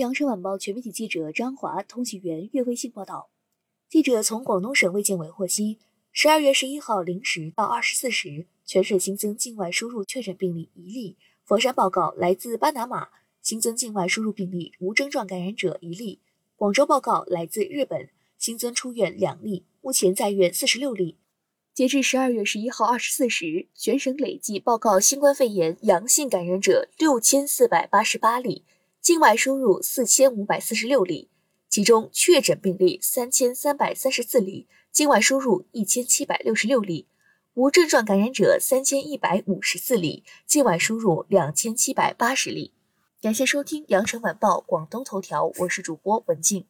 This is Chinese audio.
羊城晚报全媒体记者张华，通讯员岳卫信报道。记者从广东省卫健委获悉，十二月十一号零时到二十四时，全省新增境外输入确诊病例一例。佛山报告来自巴拿马新增境外输入病例无症状感染者一例。广州报告来自日本新增出院两例，目前在院四十六例。截至十二月十一号二十四时，全省累计报告新冠肺炎阳性感染者六千四百八十八例，境外输入四千五百四十六例。其中确诊病例三千三百三十四例，境外输入一千七百六十六例；无症状感染者三千一百五十四例，境外输入两千七百八十例。感谢收听羊城晚报广东头条，我是主播文静。